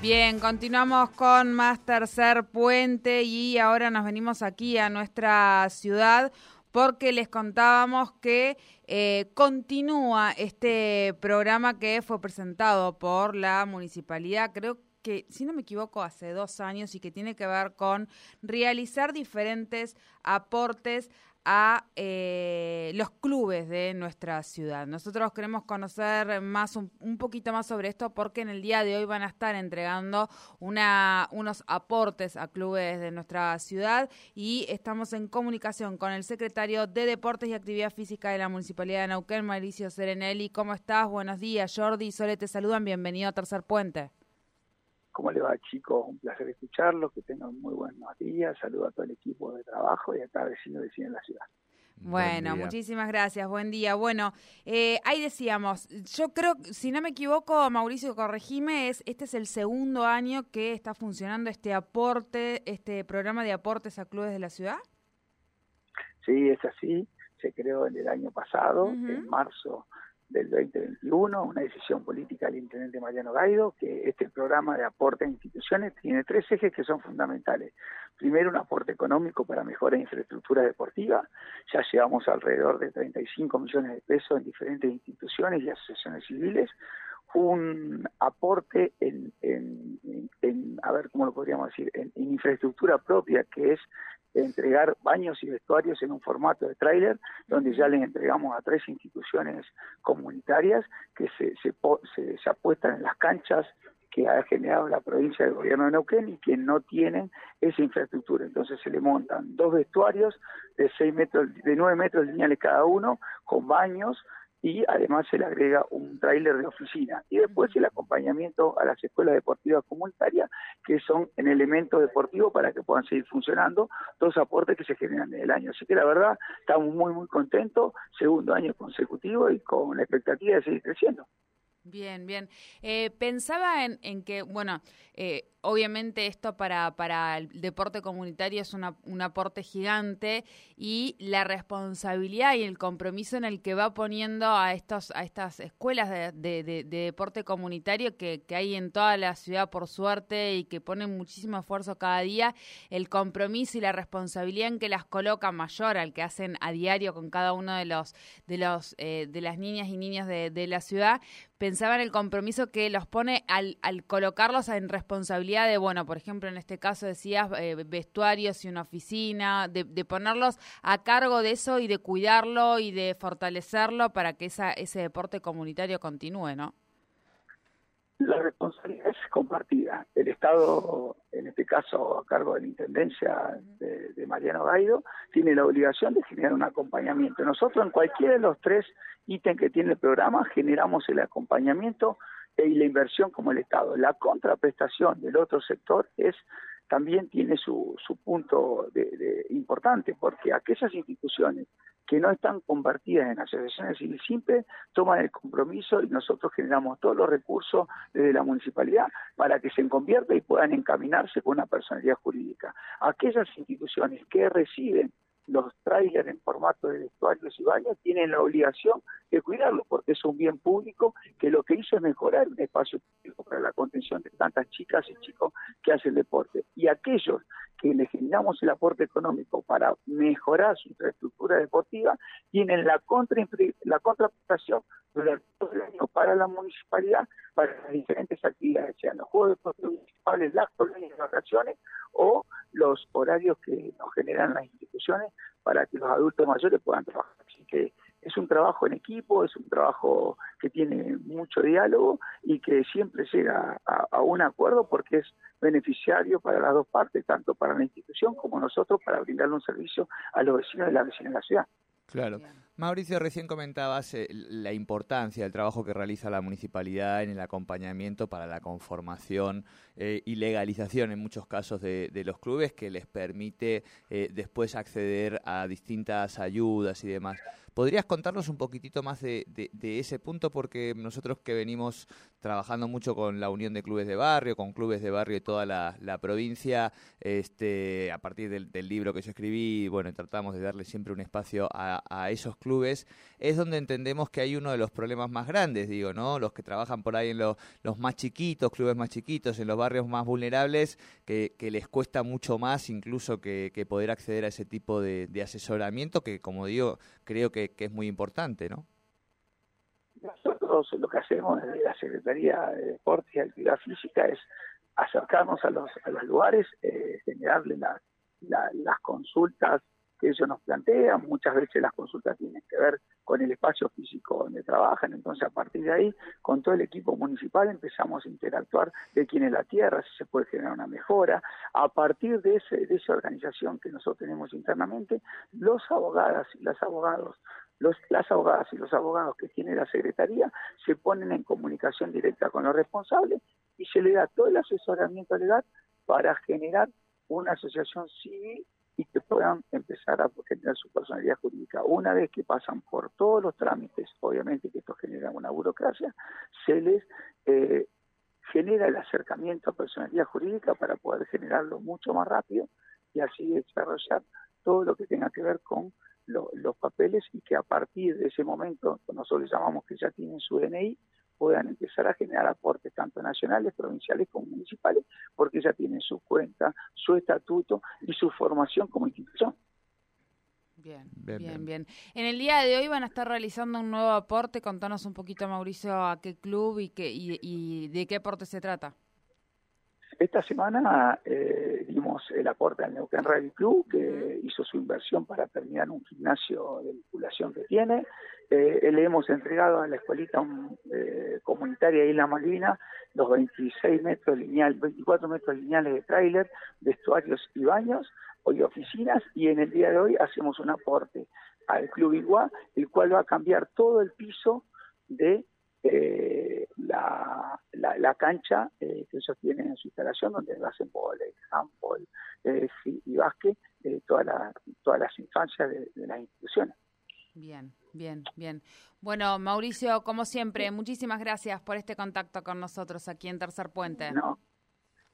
Bien, continuamos con más tercer puente y ahora nos venimos aquí a nuestra ciudad porque les contábamos que eh, continúa este programa que fue presentado por la municipalidad, creo que, si no me equivoco, hace dos años y que tiene que ver con realizar diferentes aportes a eh, los clubes de nuestra ciudad. Nosotros queremos conocer más un, poquito más sobre esto porque en el día de hoy van a estar entregando una, unos aportes a clubes de nuestra ciudad y estamos en comunicación con el secretario de Deportes y Actividad Física de la Municipalidad de Neuquén, Mauricio Serenelli. ¿Cómo estás? Buenos días. Jordi y Sole te saludan. Bienvenido a Tercer Puente. ¿Cómo le va, chicos? Un placer escucharlos, que tengan muy buenos días. Saludo a todo el equipo de trabajo y a cada vecino de en la ciudad. Bueno, muchísimas gracias, buen día. Bueno, eh, ahí decíamos, yo creo, si no me equivoco, Mauricio, corregime, es, este es el segundo año que está funcionando este aporte, este programa de aportes a clubes de la ciudad. Sí, es así, se creó en el año pasado, en marzo del 2021, una decisión política del intendente Mariano Gaido, que este programa de aporte a instituciones tiene tres ejes que son fundamentales. Primero, un aporte económico para mejorar infraestructura deportiva. Ya llevamos alrededor de 35 millones de pesos en diferentes instituciones y asociaciones civiles. Un aporte en, a ver cómo lo podríamos decir, en infraestructura propia, que es entregar baños y vestuarios en un formato de tráiler, donde ya les entregamos a tres instituciones comunitarias que se, se, se, apuestan en las canchas que ha generado la provincia del gobierno de Neuquén y que no tienen esa infraestructura. Entonces se le montan dos vestuarios de seis metros, de nueve metros lineales cada uno, con baños, y además se le agrega un tráiler de oficina. Y después el acompañamiento a las escuelas deportivas comunitarias que son en elemento deportivo para que puedan seguir funcionando dos aportes que se generan en el año. Así que la verdad estamos muy muy contentos segundo año consecutivo y con la expectativa de seguir creciendo Bien, bien. Eh, pensaba en, en, que, bueno, eh, obviamente esto para, para el deporte comunitario es un aporte gigante y la responsabilidad y el compromiso en el que va poniendo a estos a estas escuelas de, de, deporte comunitario que, que, hay en toda la ciudad por suerte y que ponen muchísimo esfuerzo cada día, el compromiso y la responsabilidad en que las coloca mayor al que hacen a diario con cada uno de los de los eh, de las niñas y niños de la ciudad, pensaba en el compromiso que los pone al, al colocarlos en responsabilidad de, bueno, por ejemplo, en este caso decías eh, vestuarios y una oficina, de, ponerlos a cargo de eso y de cuidarlo y de fortalecerlo para que esa, ese deporte comunitario continúe, ¿no? La responsabilidad es compartida. El Estado, en este caso a cargo de la Intendencia de, de, Mariano Gaido, tiene la obligación de generar un acompañamiento. Nosotros en cualquiera de los tres ítems que tiene el programa generamos el acompañamiento y la inversión como el Estado. La contraprestación del otro sector es también tiene su, su punto de, importante, porque aquellas instituciones que no están convertidas en asociaciones civil simple toman el compromiso y nosotros generamos todos los recursos desde la municipalidad para que se convierta y puedan encaminarse con una personalidad jurídica. Aquellas instituciones que reciben los trailers en formato de vestuarios y baños tienen la obligación de cuidarlo porque es un bien público que lo que hizo es mejorar un espacio público para la contención de tantas chicas y chicos que hacen deporte. Y aquellos que le generamos el aporte económico para mejorar su infraestructura deportiva tienen la contra la contraprestación durante todo el año para la municipalidad para las diferentes actividades, sean los juegos deportivos municipales, las colonias de vacaciones o los horarios que nos generan las instituciones para que los adultos mayores puedan trabajar. Así que es un trabajo en equipo, es un trabajo que tiene mucho diálogo y que siempre llega a, un acuerdo porque es beneficiario para las dos partes, tanto para la institución como nosotros, para brindarle un servicio a los vecinos de la vecina de la ciudad. Claro. Mauricio, recién comentabas eh, la importancia del trabajo que realiza la municipalidad en el acompañamiento para la conformación eh, y legalización en muchos casos de, los clubes que les permite eh, después acceder a distintas ayudas y demás. ¿Podrías contarnos un poquitito más de, ese punto? Porque nosotros que venimos trabajando mucho con la Unión de Clubes de Barrio, con clubes de barrio y toda la, provincia, este, a partir del, libro que yo escribí, bueno, tratamos de darle siempre un espacio a, esos clubes, es donde entendemos que hay uno de los problemas más grandes, digo, ¿no? Los que trabajan por ahí en los más chiquitos, clubes más chiquitos, en los barrios más vulnerables, que, les cuesta mucho más incluso que, poder acceder a ese tipo de asesoramiento, que como digo, creo que que, es muy importante, ¿no? Nosotros lo que hacemos desde la Secretaría de Deportes y Actividad Física es acercarnos a los, a los lugares, eh, generarle las consultas que ellos nos plantean. Muchas veces las consultas tienen que ver con el espacio físico donde trabajan. Entonces, a partir de ahí, con todo el equipo municipal empezamos a interactuar de quién es la tierra, si se puede generar una mejora. A partir de, ese, de esa organización que nosotros tenemos internamente, los abogadas y los abogados los, las abogadas y los abogados que tiene la Secretaría se ponen en comunicación directa con los responsables y se le da todo el asesoramiento legal para generar una asociación civil puedan empezar a generar su personalidad jurídica. Una vez que pasan por todos los trámites, obviamente que esto genera una burocracia, se les eh, genera el acercamiento a personalidad jurídica para poder generarlo mucho más rápido y así desarrollar todo lo que tenga que ver con los papeles y que a partir de ese momento, nosotros llamamos que ya tienen su DNI, puedan empezar a generar aportes tanto nacionales, provinciales como municipales, porque ya tienen su cuenta, su estatuto y su formación como institución. Bien, bien, bien, En el día de hoy van a estar realizando un nuevo aporte. Contanos un poquito, Mauricio, a qué club y, qué, y, de qué aporte se trata. Esta semana eh, dimos el aporte al Neuquén Rally Club, que hizo su inversión para terminar un gimnasio de vinculación que tiene. Eh, le hemos entregado a la escuelita eh, comunitaria Isla Malvina los 26 metros lineales, 24 metros lineales de tráiler, vestuarios y baños, hoy oficinas, y en el día de hoy hacemos un aporte al Club Iguá, el cual va a cambiar todo el piso de eh, la, la, cancha que ellos tienen en su instalación, donde hacen volei, handball y básquet, toda la, todas las infancias de las instituciones. Bien, bien, bien. Bueno, Mauricio, como siempre, muchísimas gracias por este contacto con nosotros aquí en Tercer Puente. No,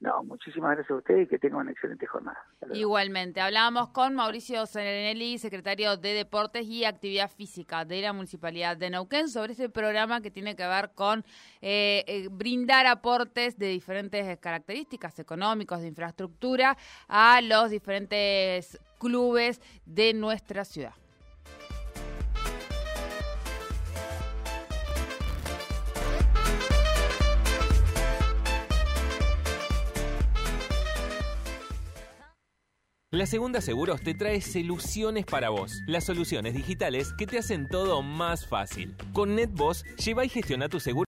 no, muchísimas gracias a usted y que tenga una excelente jornada. Igualmente, hablábamos con Mauricio Serenelli, secretario de Deportes y Actividad Física de la Municipalidad de Neuquén, sobre este programa que tiene que ver con eh, eh, brindar aportes de diferentes características económicos, de infraestructura, a los diferentes clubes de nuestra ciudad. La Segunda Seguros te trae soluciones para vos, las soluciones digitales que te hacen todo más fácil. Con NetBoss, lleva y gestiona tu seguro